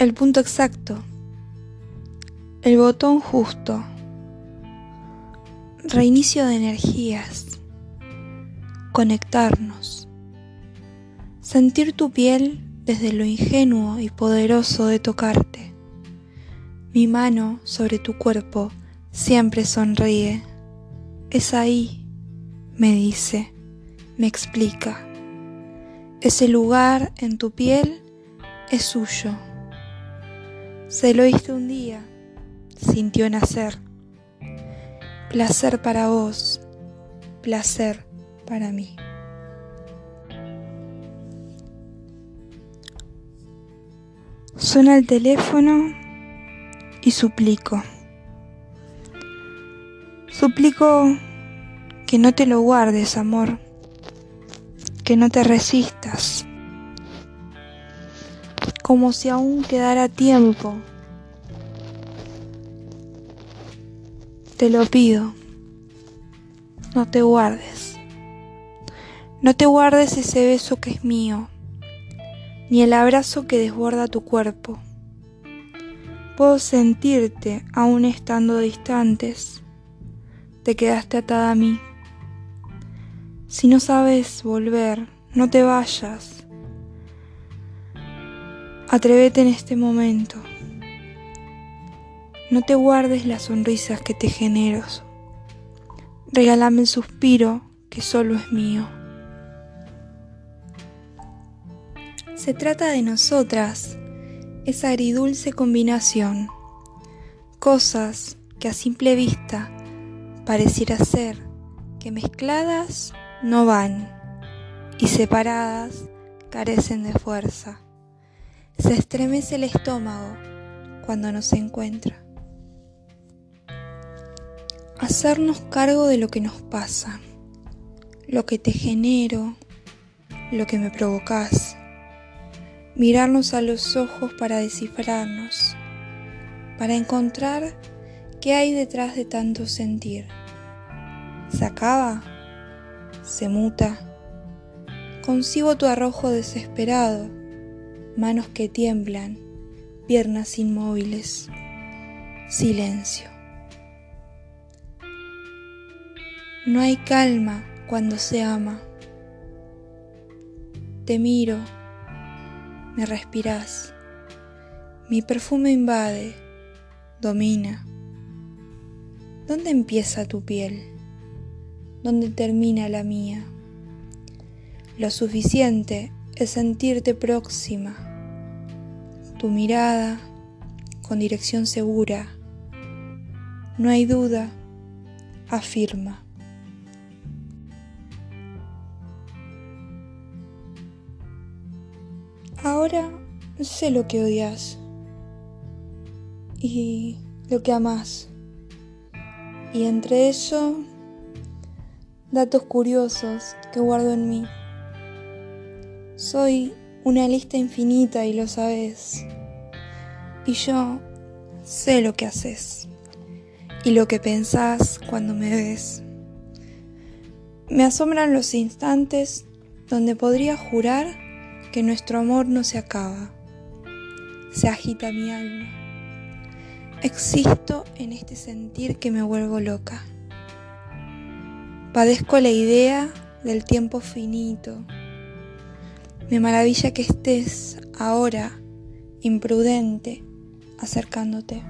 El punto exacto. El botón justo. Reinicio de energías. Conectarnos. Sentir tu piel desde lo ingenuo y poderoso de tocarte. Mi mano sobre tu cuerpo siempre sonríe. Es ahí, me dice, me explica. Ese lugar en tu piel es suyo. Se lo oíste un día, sintió nacer. Placer para vos, placer para mí. Suena el teléfono y suplico. Suplico que no te lo guardes, amor, que no te resistas como si aún quedara tiempo. Te lo pido, no te guardes. No te guardes ese beso que es mío, ni el abrazo que desborda tu cuerpo. Puedo sentirte aún estando distantes. Te quedaste atada a mí. Si no sabes volver, no te vayas. Atrévete en este momento. No te guardes las sonrisas que te genero. Regálame el suspiro que solo es mío. Se trata de nosotras, esa agridulce combinación, cosas que a simple vista pareciera ser que mezcladas no van y separadas carecen de fuerza. Se estremece el estómago cuando nos encuentra. Hacernos cargo de lo que nos pasa, lo que te genero, lo que me provocas. Mirarnos a los ojos para descifrarnos, para encontrar qué hay detrás de tanto sentir. ¿Se acaba? ¿Se muta? Concibo tu arrojo desesperado manos que tiemblan, piernas inmóviles, silencio. No hay calma cuando se ama. Te miro, me respiras, mi perfume invade, domina. ¿Dónde empieza tu piel? ¿Dónde termina la mía? Lo suficiente es sentirte próxima, tu mirada con dirección segura, no hay duda, afirma. Ahora sé lo que odias y lo que amas. Y entre eso, datos curiosos que guardo en mí. Soy una lista infinita y lo sabes. Y yo sé lo que haces y lo que pensás cuando me ves. Me asombran los instantes donde podría jurar que nuestro amor no se acaba. Se agita mi alma. Existo en este sentir que me vuelvo loca. Padezco la idea del tiempo finito me maravilla que estés ahora imprudente acercándote.